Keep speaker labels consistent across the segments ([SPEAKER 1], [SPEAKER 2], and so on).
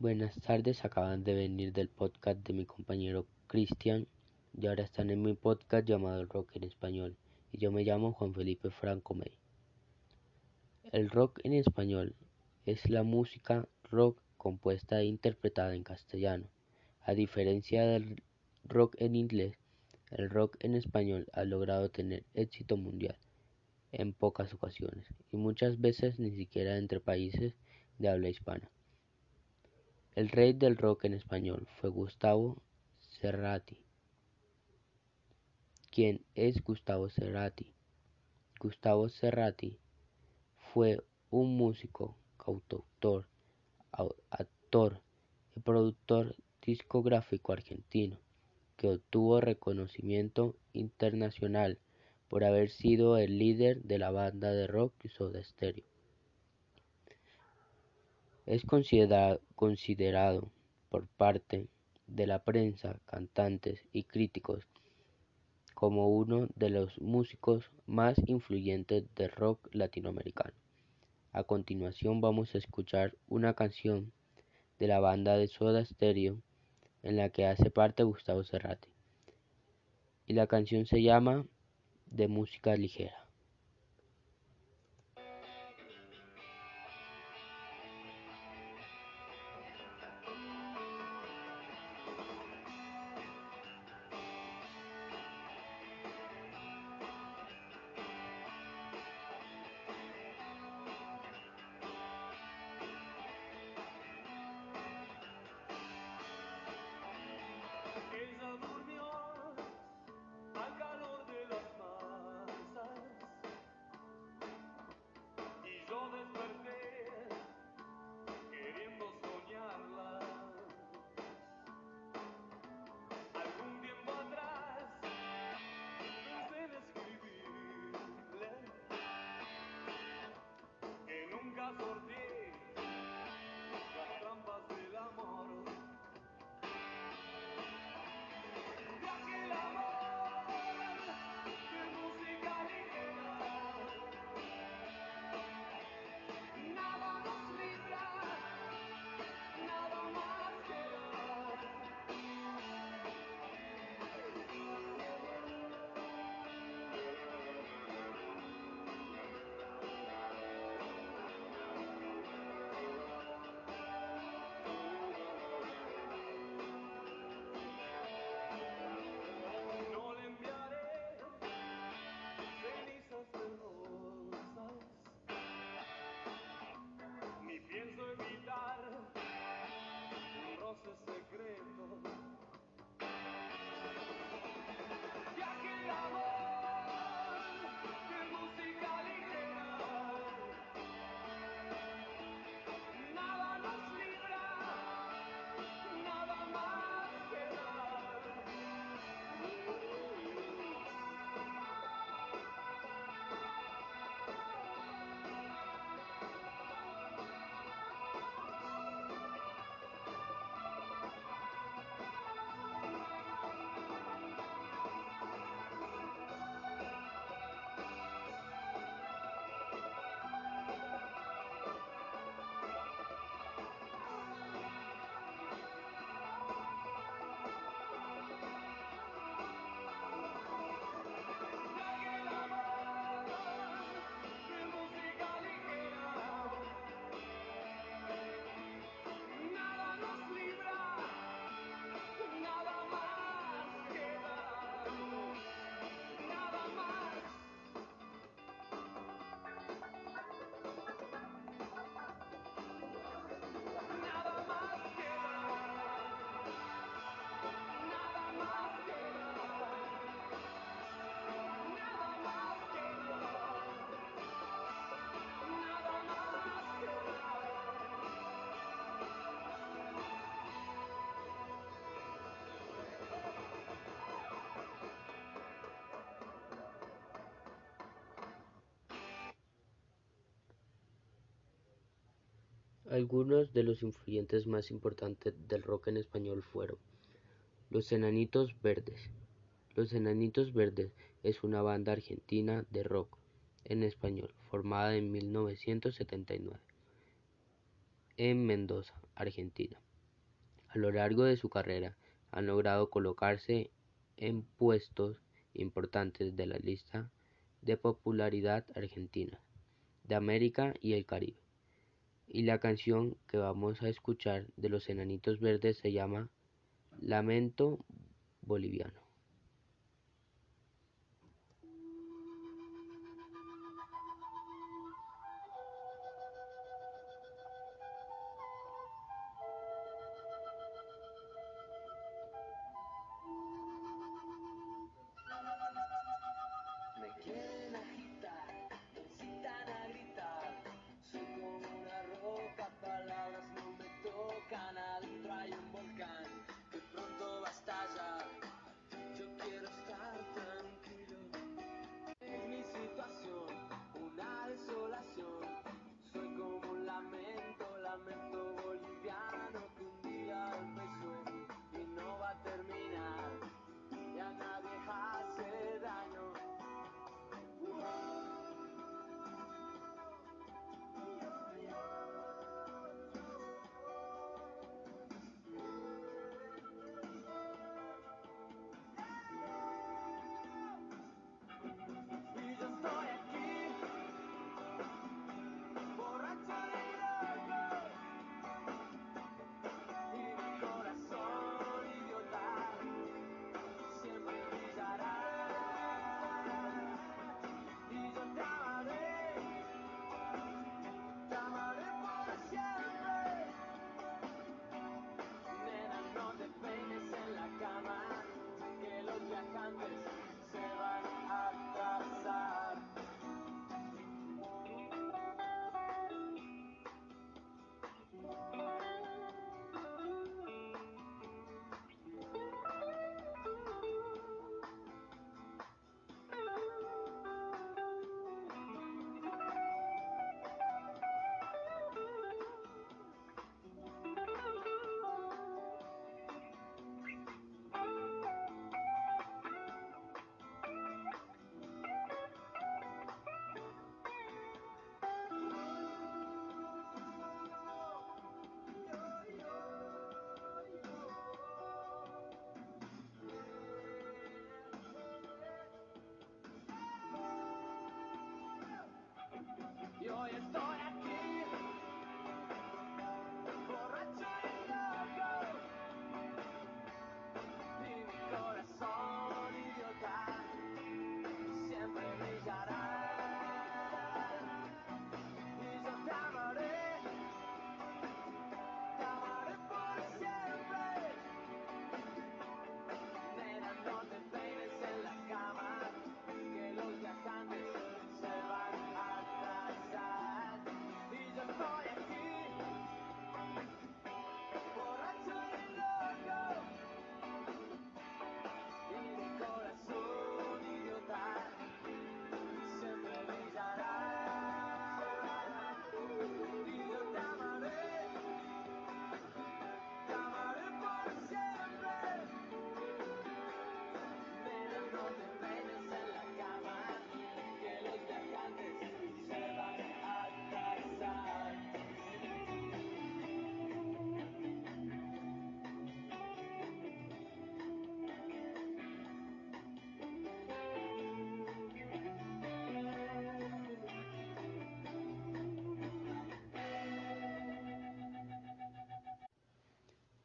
[SPEAKER 1] Buenas tardes, acaban de venir del podcast de mi compañero Cristian y ahora están en mi podcast llamado Rock en Español y yo me llamo Juan Felipe Franco May. El rock en español es la música rock compuesta e interpretada en castellano. A diferencia del rock en inglés, el rock en español ha logrado tener éxito mundial en pocas ocasiones y muchas veces ni siquiera entre países de habla hispana. El rey del rock en español fue Gustavo Cerati. ¿Quién es Gustavo Cerati? Gustavo Cerati fue un músico, cantautor, actor y productor discográfico argentino que obtuvo reconocimiento internacional por haber sido el líder de la banda de rock Soda Stereo. Es considerado por parte de la prensa, cantantes y críticos como uno de los músicos más influyentes del rock latinoamericano. A continuación vamos a escuchar una canción de la banda de Soda Stereo en la que hace parte Gustavo Cerrati. Y la canción se llama De música ligera. amor Algunos de los influyentes más importantes del rock en español fueron Los Enanitos Verdes. Los Enanitos Verdes es una banda argentina de rock en español formada en 1979.
[SPEAKER 2] en Mendoza, Argentina. A lo largo de su carrera han logrado colocarse en puestos importantes de la lista de popularidad argentina, de América y el Caribe. Y la canción que vamos a escuchar de los Enanitos Verdes se llama Lamento Boliviano.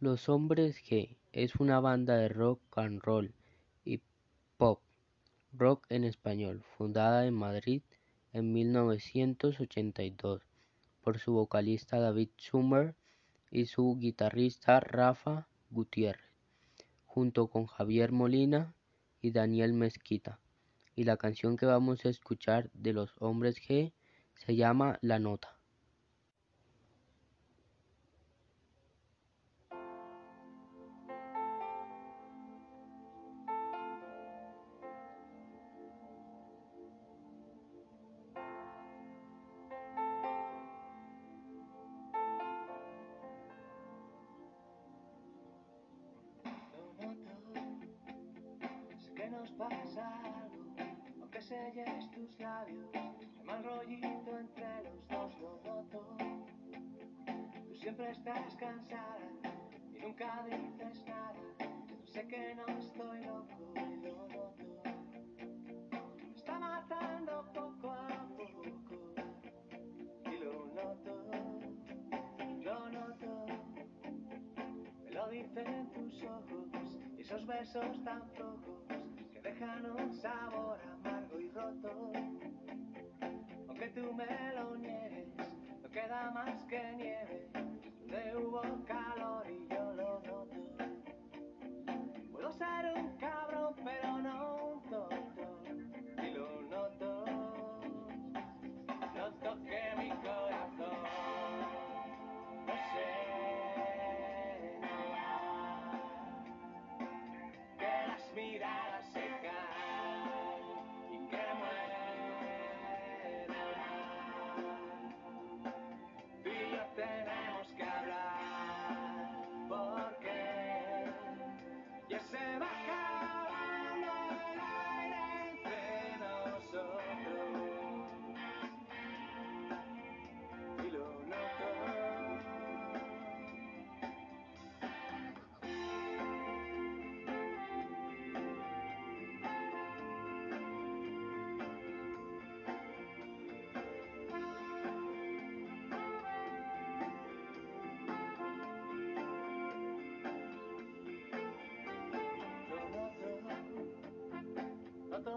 [SPEAKER 2] Los Hombres G es una banda de rock and roll y pop rock en español fundada en Madrid en mil novecientos ochenta y dos por su vocalista David Summer y su guitarrista Rafa Gutiérrez, junto con Javier Molina y Daniel Mezquita. Y la canción que vamos a escuchar de Los Hombres G se llama La Nota.
[SPEAKER 3] Pasa algo, aunque selles tus labios, el mal rollito entre los dos lo noto. Tú siempre estás cansada y nunca dices nada. Sé que no estoy loco y lo noto. Me está matando poco a poco y lo noto, lo noto. Me lo dicen tus ojos esos besos tan flojos que dejan un sabor amargo y roto. Aunque tú me lo niegues, no queda más que nieve. Donde hubo calor y yo lo noto. Puedo ser un cabrón,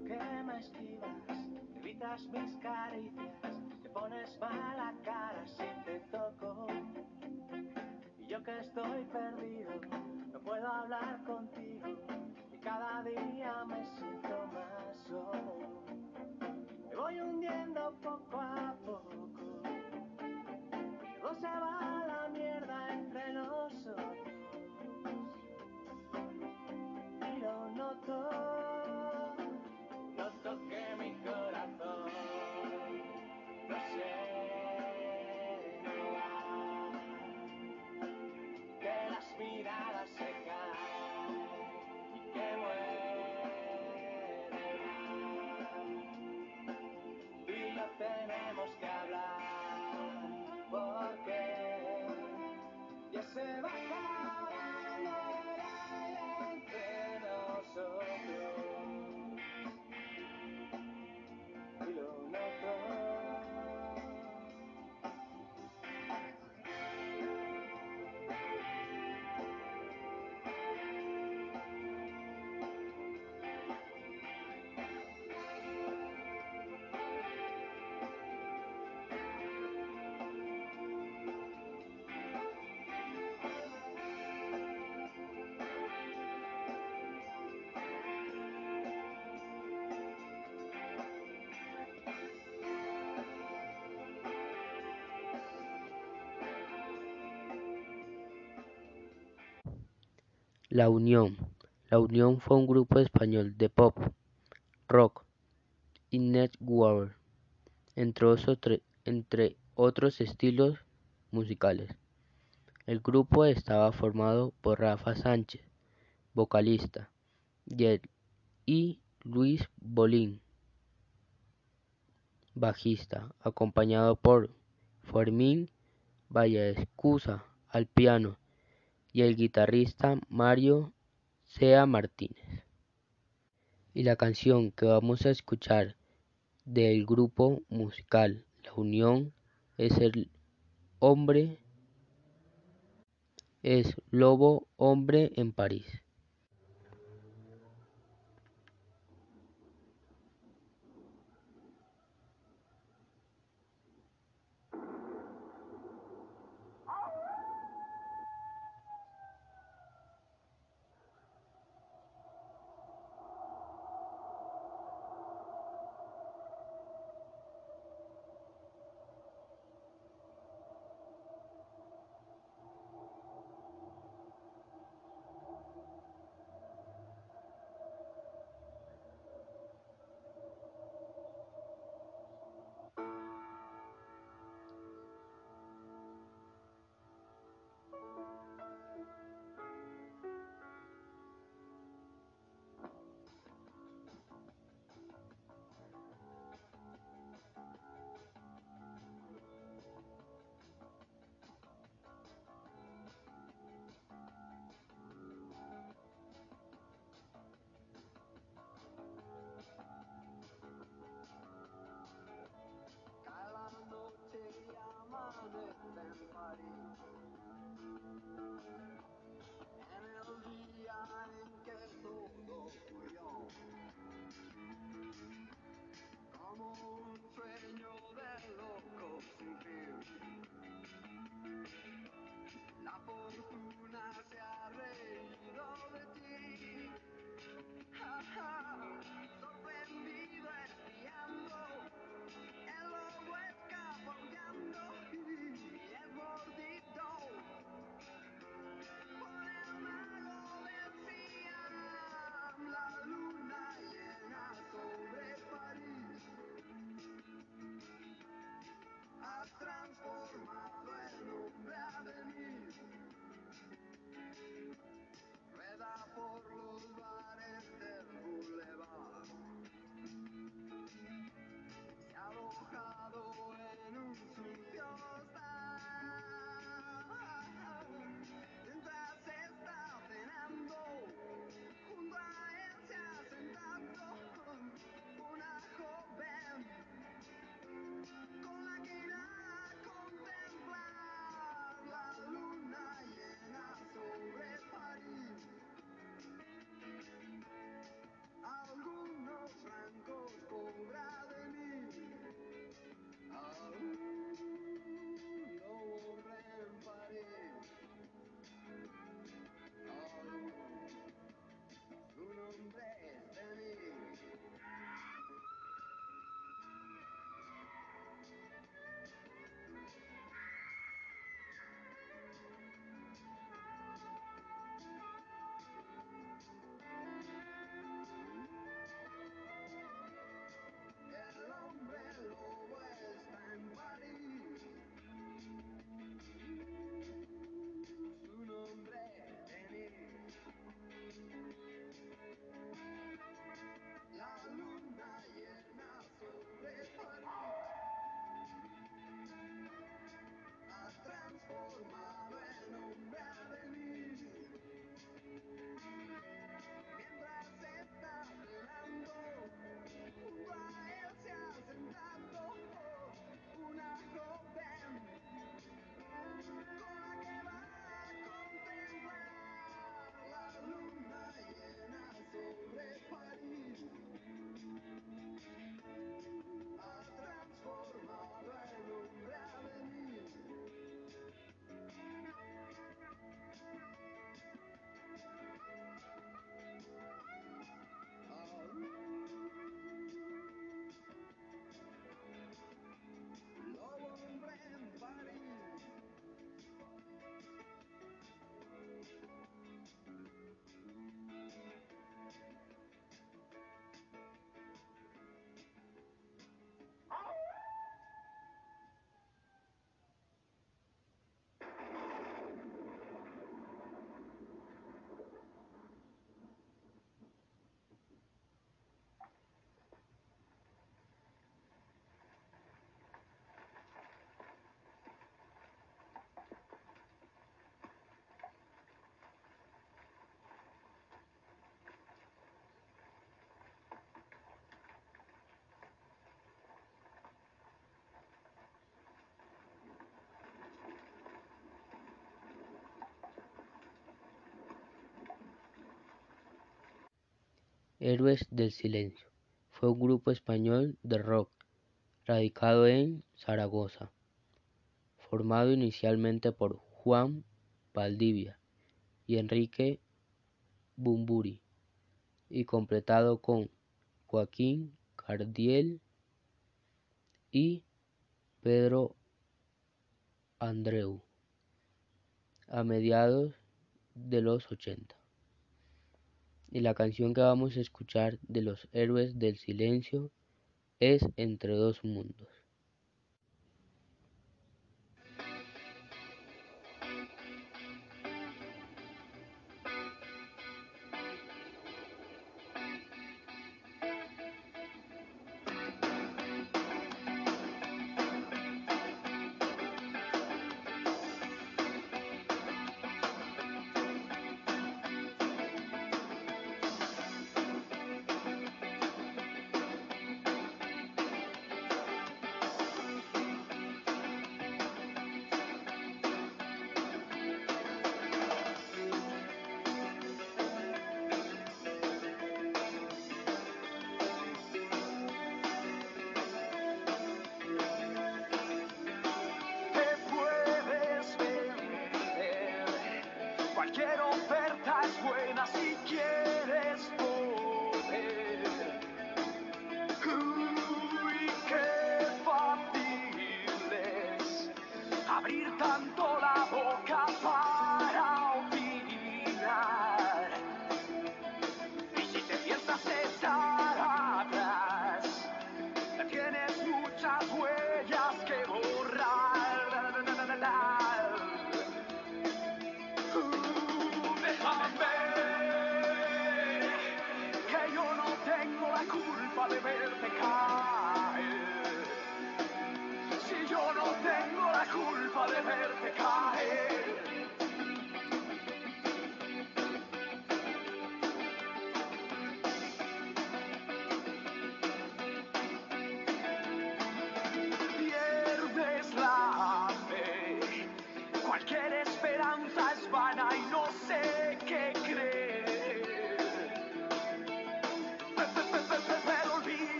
[SPEAKER 3] que me esquivas, evitas mis caricias, te pones mala cara si te toco. Y yo que estoy perdido, no puedo hablar contigo, y cada día me siento más solo. Me voy hundiendo poco a poco, todo se va la mierda entre nosotros y lo. Noto
[SPEAKER 1] La Unión. La Unión fue un grupo español de pop, rock y network, entre, otros- estilos musicales. El grupo estaba formado por Rafa Sánchez, vocalista, y Luis Bolín, bajista, acompañado por Fermín Vallescusa al piano y el guitarrista Mario Sea Martínez. Y la canción que vamos a escuchar del grupo musical La Unión es el hombre es Lobo Hombre en París.
[SPEAKER 2] Héroes del Silencio fue un grupo español de rock radicado en Zaragoza, formado inicialmente por Juan Valdivia y Enrique Bumburi y completado con Joaquín Cardiel y Pedro Andreu a mediados de los 80. Y la canción que vamos a escuchar de los héroes del silencio es Entre dos mundos. tanto la boca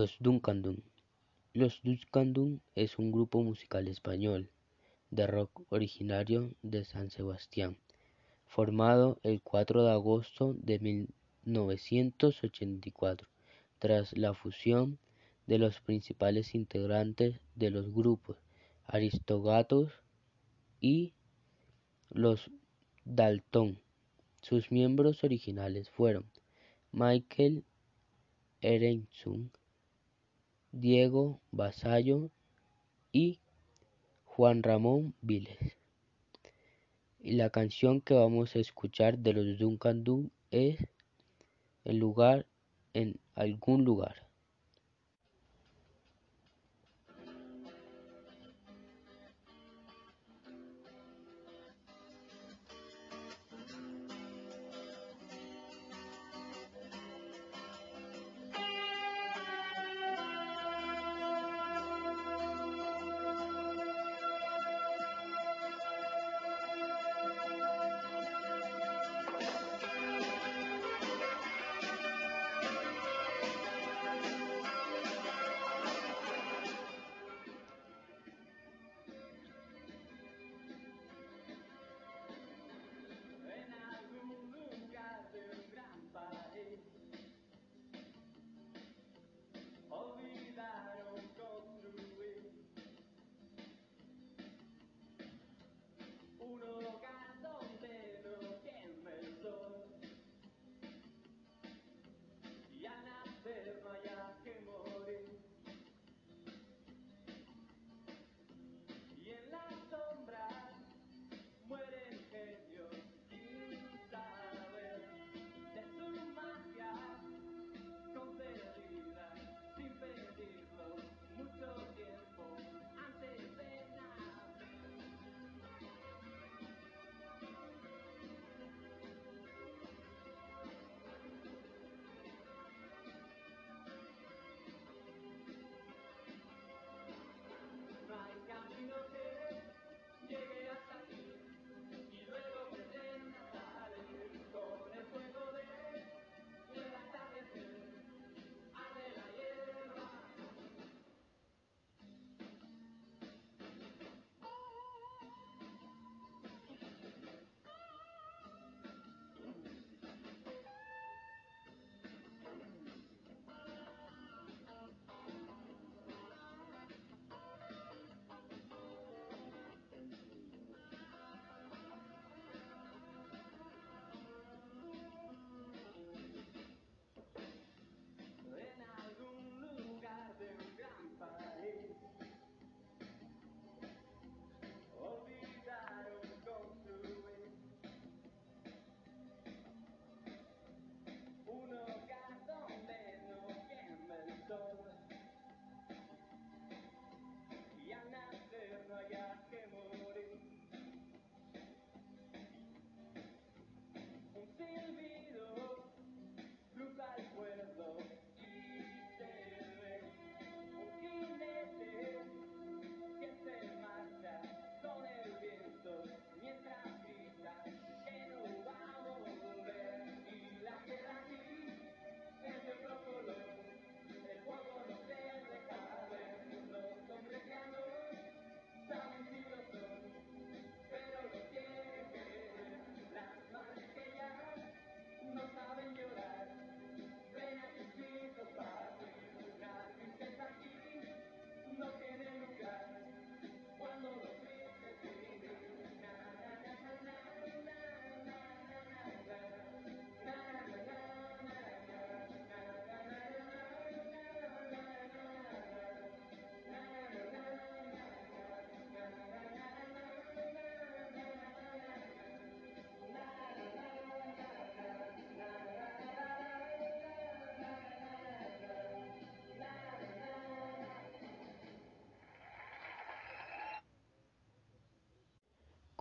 [SPEAKER 2] Los Dunkandun. Los Dunkandun es un grupo musical español de rock originario de San Sebastián, formado el 4 de agosto de 1984 tras la fusión de los principales integrantes de los grupos Aristogatos y los Dalton. Sus miembros originales fueron Michael Ehrenson, Diego Basallo y Juan Ramón Viles. Y la canción que vamos a escuchar de los Duncan Du es El lugar en algún lugar.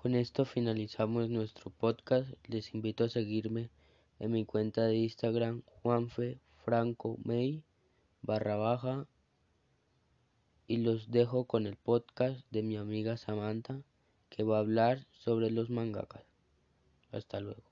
[SPEAKER 2] Con esto finalizamos nuestro podcast. Les invito a seguirme en mi cuenta de Instagram Juanfe barra baja y los dejo con el podcast de mi amiga Samantha que va a hablar sobre los mangakas. Hasta luego.